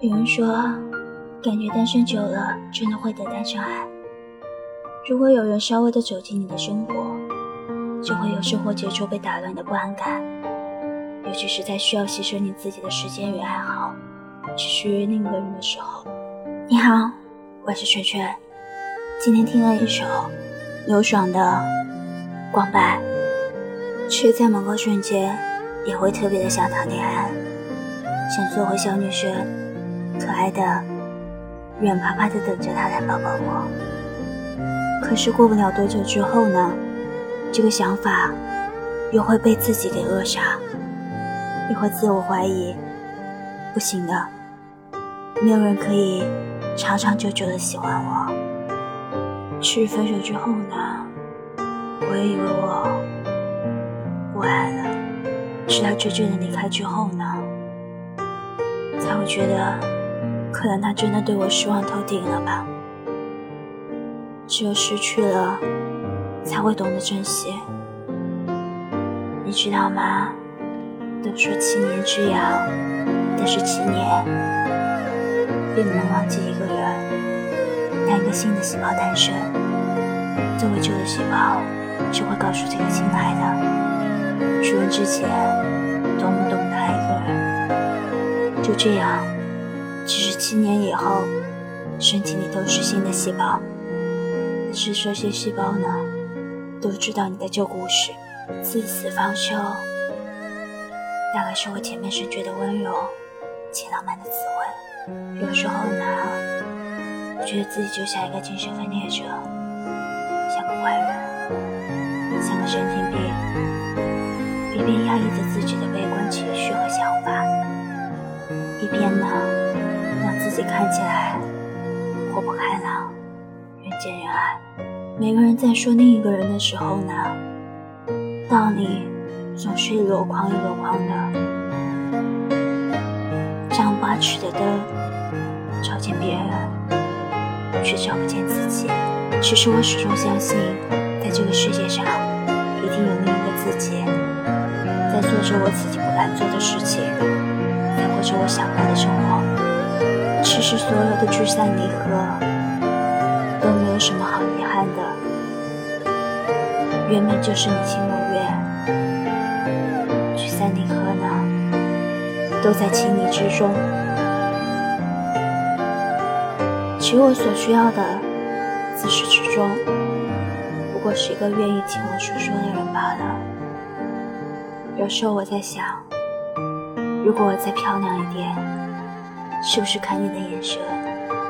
有人说，感觉单身久了真的会得单身癌。如果有人稍微的走进你的生活，就会有生活节奏被打乱的不安感，尤其是在需要牺牲你自己的时间与爱好，只属于另一个人的时候。你好，我是圈圈，今天听了一首刘爽的《光白》，却在某个瞬间也会特别的想谈恋爱，想做回小女生。可爱的，软趴趴的等着他来抱抱我。可是过不了多久之后呢，这个想法又会被自己给扼杀，又会自我怀疑，不行的，没有人可以长长久久的喜欢我。是分手之后呢，我也以为我不爱了，直到真正的离开之后呢，才会觉得。可能他真的对我失望透顶了吧？只有失去了，才会懂得珍惜。你知道吗？都说七年之痒，但是七年并不能忘记一个人。当一个新的细胞诞生，作为旧的细胞就会告诉这个亲爱的，出生之前多么懂得爱一个人。就这样。其实七年以后，身体里都是新的细胞，但是这些细胞呢，都知道你的旧故事。自死方休，大概是我前面是觉得温柔且浪漫的滋味。有时候呢，觉得自己就像一个精神分裂者，像个怪人，像个神经病，一边压抑着自己的悲观情绪和想法，一边呢。自己看起来活泼开朗，人见人爱。每个人在说另一个人的时候呢，道理总是一箩筐一箩筐的，张八尺的灯照见别人，却照不见自己。其实我始终相信，在这个世界上，一定有另一个自己，在做着我自己不敢做的事情，在过着我想要的生活。其实所有的聚散离合都没有什么好遗憾的，原本就是你情我愿。聚散离合呢，都在情理之中。其实我所需要的，自始至终，不过是一个愿意听我诉说的人罢了。有时候我在想，如果我再漂亮一点。是不是看你的眼神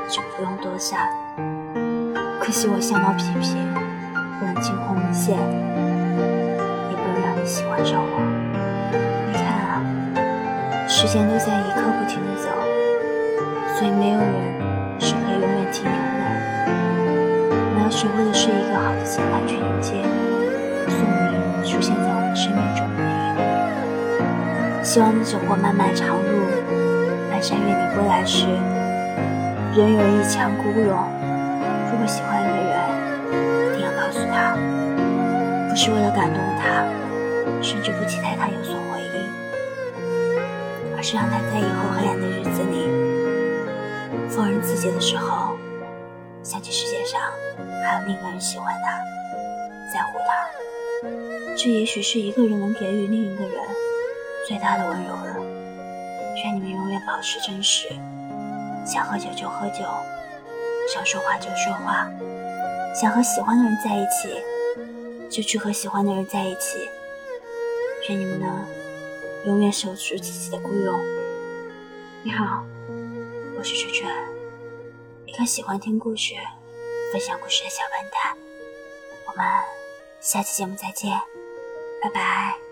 就不用多想？可惜我相貌平平，不能惊鸿一现，也不能让你喜欢上我。你看啊，时间都在一刻不停的走，所以没有人是可以永远停留的。我要学会的是一个好的心态去迎接宿命出现在我们生命中的每一个人。希望你走过漫漫长路。山月你归来时，仍有一腔孤勇。如果喜欢一个人，一定要告诉他，不是为了感动他，甚至不期待他有所回应，而是让他在以后黑暗的日子里，否认自己的时候，想起世界上还有另一个人喜欢他，在乎他。这也许是一个人能给予另一个人最大的温柔了。愿你们永远保持真实，想喝酒就喝酒，想说话就说话，想和喜欢的人在一起，就去和喜欢的人在一起。愿你们能永远守住自己的孤勇。你好，我是圈圈，一个喜欢听故事、分享故事的小笨蛋。我们下期节目再见，拜拜。